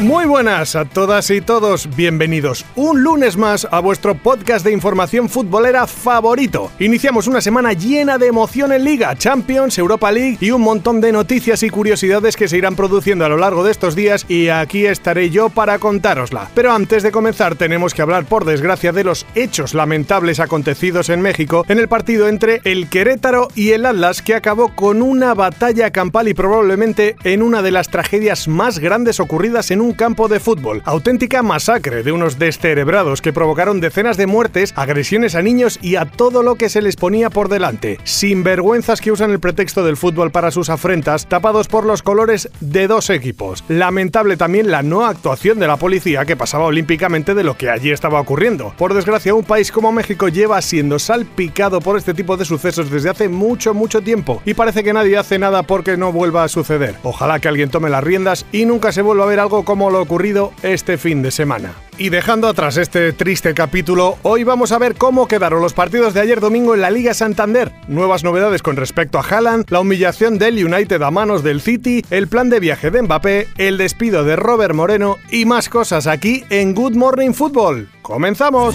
Muy buenas a todas y todos, bienvenidos un lunes más a vuestro podcast de información futbolera favorito. Iniciamos una semana llena de emoción en Liga, Champions, Europa League y un montón de noticias y curiosidades que se irán produciendo a lo largo de estos días y aquí estaré yo para contárosla. Pero antes de comenzar tenemos que hablar por desgracia de los hechos lamentables acontecidos en México en el partido entre el Querétaro y el Atlas que acabó con una batalla campal y probablemente en una de las tragedias más grandes ocurridas en un un campo de fútbol. Auténtica masacre de unos descerebrados que provocaron decenas de muertes, agresiones a niños y a todo lo que se les ponía por delante. Sinvergüenzas que usan el pretexto del fútbol para sus afrentas, tapados por los colores de dos equipos. Lamentable también la no actuación de la policía que pasaba olímpicamente de lo que allí estaba ocurriendo. Por desgracia, un país como México lleva siendo salpicado por este tipo de sucesos desde hace mucho, mucho tiempo y parece que nadie hace nada porque no vuelva a suceder. Ojalá que alguien tome las riendas y nunca se vuelva a ver algo como como lo ocurrido este fin de semana. Y dejando atrás este triste capítulo, hoy vamos a ver cómo quedaron los partidos de ayer domingo en la Liga Santander, nuevas novedades con respecto a Haaland, la humillación del United a manos del City, el plan de viaje de Mbappé, el despido de Robert Moreno y más cosas aquí en Good Morning Football. ¡Comenzamos!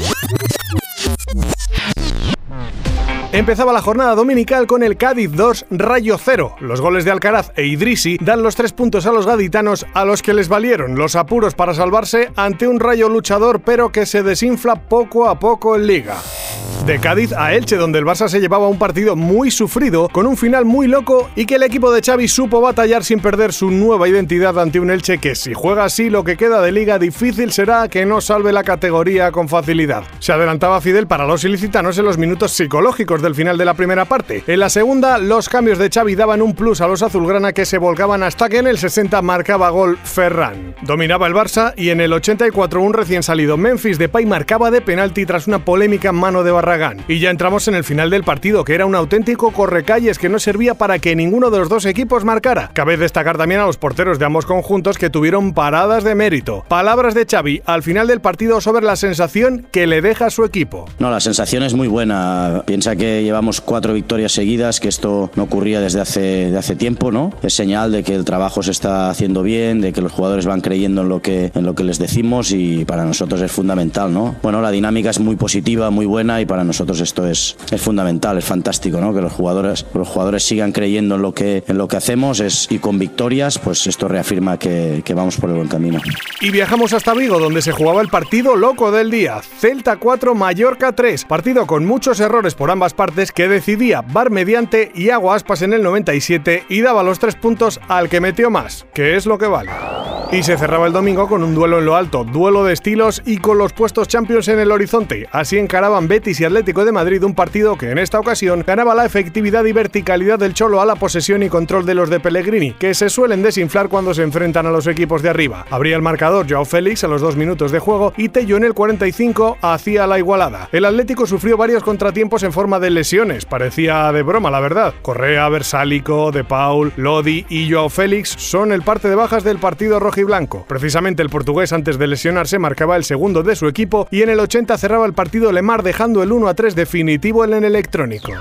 Empezaba la jornada dominical con el Cádiz 2 Rayo 0. Los goles de Alcaraz e Idrisi dan los tres puntos a los gaditanos a los que les valieron los apuros para salvarse ante un Rayo luchador pero que se desinfla poco a poco en liga. De Cádiz a Elche, donde el Barça se llevaba un partido muy sufrido, con un final muy loco y que el equipo de Xavi supo batallar sin perder su nueva identidad ante un Elche que si juega así lo que queda de liga difícil será que no salve la categoría con facilidad. Se adelantaba Fidel para los ilicitanos en los minutos psicológicos del final de la primera parte. En la segunda, los cambios de Xavi daban un plus a los azulgrana que se volcaban hasta que en el 60 marcaba gol Ferran. Dominaba el Barça y en el 84 un recién salido Memphis Depay marcaba de penalti tras una polémica mano de Barra y ya entramos en el final del partido, que era un auténtico correcalles que no servía para que ninguno de los dos equipos marcara. Cabe destacar también a los porteros de ambos conjuntos que tuvieron paradas de mérito. Palabras de Xavi al final del partido sobre la sensación que le deja a su equipo. No, la sensación es muy buena. Piensa que llevamos cuatro victorias seguidas, que esto no ocurría desde hace, de hace tiempo, ¿no? Es señal de que el trabajo se está haciendo bien, de que los jugadores van creyendo en lo que, en lo que les decimos y para nosotros es fundamental, ¿no? Bueno, la dinámica es muy positiva, muy buena y para nosotros esto es, es fundamental, es fantástico, ¿no? Que los jugadores, los jugadores sigan creyendo en lo que, en lo que hacemos es, y con victorias, pues esto reafirma que, vamos por el buen camino. Y viajamos hasta Vigo, donde se jugaba el partido loco del día. Celta 4, Mallorca 3. Partido con muchos errores por ambas partes que decidía Bar mediante y Agua Aspas en el 97 y daba los tres puntos al que metió más, que es lo que vale. Y se cerraba el domingo con un duelo en lo alto, duelo de estilos y con los puestos Champions en el horizonte. Así encaraban Betis y Atlético de Madrid un partido que en esta ocasión ganaba la efectividad y verticalidad del Cholo a la posesión y control de los de Pellegrini, que se suelen desinflar cuando se enfrentan a los equipos de arriba. Abría el marcador Joao Félix a los dos minutos de juego y Tello en el 45 hacía la igualada. El Atlético sufrió varios contratiempos en forma de lesiones, parecía de broma la verdad. Correa, Versálico, De Paul, Lodi y Joao Félix son el parte de bajas del partido rojo blanco. Precisamente el portugués antes de lesionarse marcaba el segundo de su equipo y en el 80 cerraba el partido Lemar dejando el 1 a 3 definitivo en el electrónico.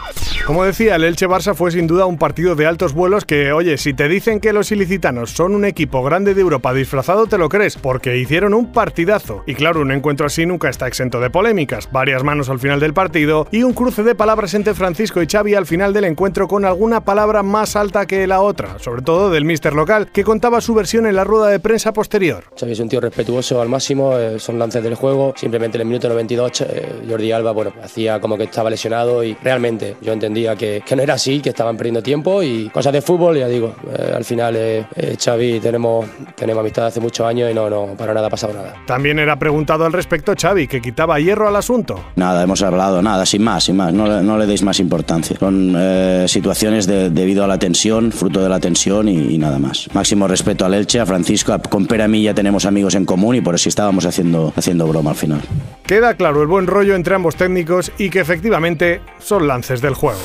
Como decía, el Elche Barça fue sin duda un partido de altos vuelos que, oye, si te dicen que los ilicitanos son un equipo grande de Europa disfrazado, te lo crees, porque hicieron un partidazo. Y claro, un encuentro así nunca está exento de polémicas, varias manos al final del partido y un cruce de palabras entre Francisco y Xavi al final del encuentro con alguna palabra más alta que la otra, sobre todo del mister local, que contaba su versión en la rueda de prensa posterior. Xavi es un tío respetuoso al máximo, eh, son lances del juego, simplemente en el minuto 92 eh, Jordi Alba, bueno, hacía como que estaba lesionado y realmente yo entendía que, que no era así, que estaban perdiendo tiempo y cosas de fútbol, ya digo, eh, al final eh, eh, Xavi tenemos, tenemos amistad hace muchos años y no, no, para nada ha pasado nada. También era preguntado al respecto Xavi, que quitaba hierro al asunto. Nada, hemos hablado, nada, sin más, sin más, no, no le deis más importancia. Son eh, situaciones de- debido a la tensión, fruto de la tensión y, nada más. Máximo respeto al Elche, a Francisco, a con Pera y ya tenemos amigos en común y por eso estábamos haciendo broma al final. Queda claro el buen rollo entre ambos técnicos y que efectivamente son lances del juego.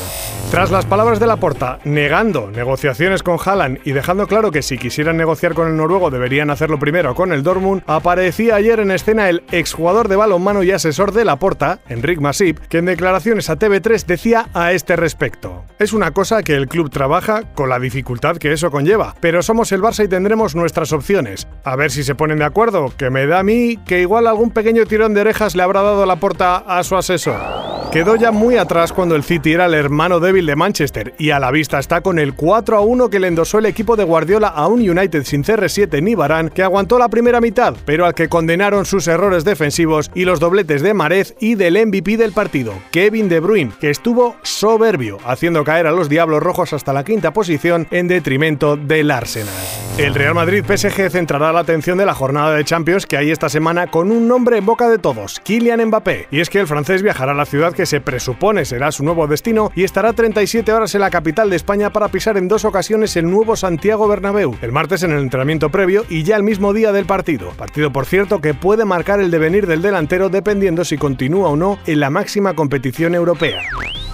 Tras las palabras de Laporta negando negociaciones con Haaland y dejando claro que si quisieran negociar con el noruego deberían hacerlo primero con el Dortmund, aparecía ayer en escena el exjugador de balonmano y asesor de Laporta, Enric Masip, que en declaraciones a TV3 decía a este respecto: Es una cosa que el club trabaja con la dificultad que eso conlleva, pero somos el Barça y tendremos nuestras opciones. A ver si se ponen de acuerdo, que me da a mí que igual algún pequeño tirón de orejas le habrá dado Laporta a su asesor. Quedó ya muy atrás cuando el City era el hermano débil de Manchester y a la vista está con el 4 a 1 que le endosó el equipo de Guardiola a un United sin CR7 ni Barán que aguantó la primera mitad, pero al que condenaron sus errores defensivos y los dobletes de Marez y del MVP del partido, Kevin De Bruyne, que estuvo soberbio, haciendo caer a los Diablos Rojos hasta la quinta posición en detrimento del Arsenal. El Real Madrid PSG centrará la atención de la jornada de Champions que hay esta semana con un nombre en boca de todos, Kylian Mbappé, y es que el francés viajará a la ciudad que se presupone será su nuevo destino y estará 37 horas en la capital de España para pisar en dos ocasiones el nuevo Santiago Bernabéu, el martes en el entrenamiento previo y ya el mismo día del partido. Partido, por cierto, que puede marcar el devenir del delantero dependiendo si continúa o no en la máxima competición europea.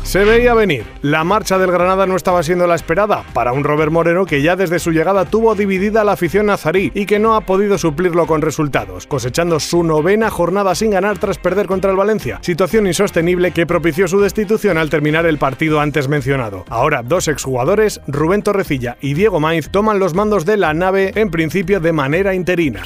Se veía venir. La marcha del Granada no estaba siendo la esperada para un Robert Moreno que ya desde su llegada tuvo dividida la afición nazarí y que no ha podido suplirlo con resultados, cosechando su novena jornada sin ganar tras perder contra el Valencia, situación insostenible que propició su destitución al terminar el partido antes mencionado. Ahora, dos exjugadores, Rubén Torrecilla y Diego Mainz, toman los mandos de la nave en principio de manera interina.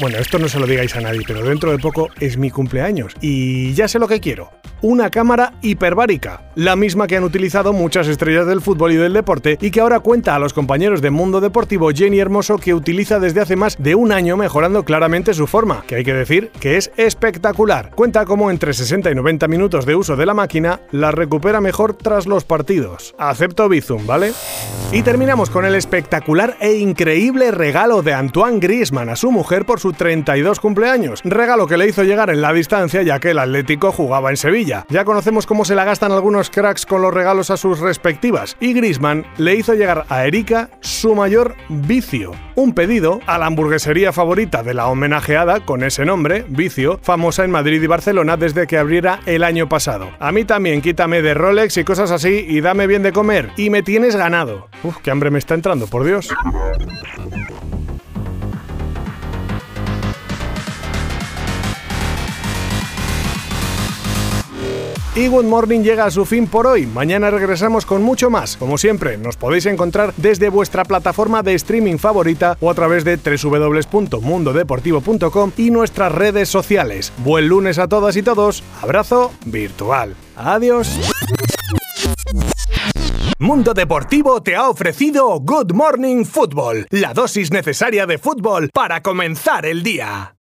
Bueno, esto no se lo digáis a nadie, pero dentro de poco es mi cumpleaños y ya sé lo que quiero una cámara hiperbárica, la misma que han utilizado muchas estrellas del fútbol y del deporte y que ahora cuenta a los compañeros de Mundo Deportivo Jenny Hermoso que utiliza desde hace más de un año mejorando claramente su forma, que hay que decir que es espectacular. Cuenta cómo entre 60 y 90 minutos de uso de la máquina la recupera mejor tras los partidos. Acepto Bizum, ¿vale? Y terminamos con el espectacular e increíble regalo de Antoine Griezmann a su mujer por su 32 cumpleaños, regalo que le hizo llegar en la distancia ya que el Atlético jugaba en Sevilla ya conocemos cómo se la gastan algunos cracks con los regalos a sus respectivas, y Grisman le hizo llegar a Erika su mayor vicio, un pedido a la hamburguesería favorita de la homenajeada con ese nombre, Vicio, famosa en Madrid y Barcelona desde que abriera el año pasado. A mí también quítame de Rolex y cosas así y dame bien de comer, y me tienes ganado. Uf, qué hambre me está entrando, por Dios. Y Good Morning llega a su fin por hoy. Mañana regresamos con mucho más. Como siempre, nos podéis encontrar desde vuestra plataforma de streaming favorita o a través de www.mundodeportivo.com y nuestras redes sociales. Buen lunes a todas y todos. Abrazo virtual. Adiós. Mundo Deportivo te ha ofrecido Good Morning Football, la dosis necesaria de fútbol para comenzar el día.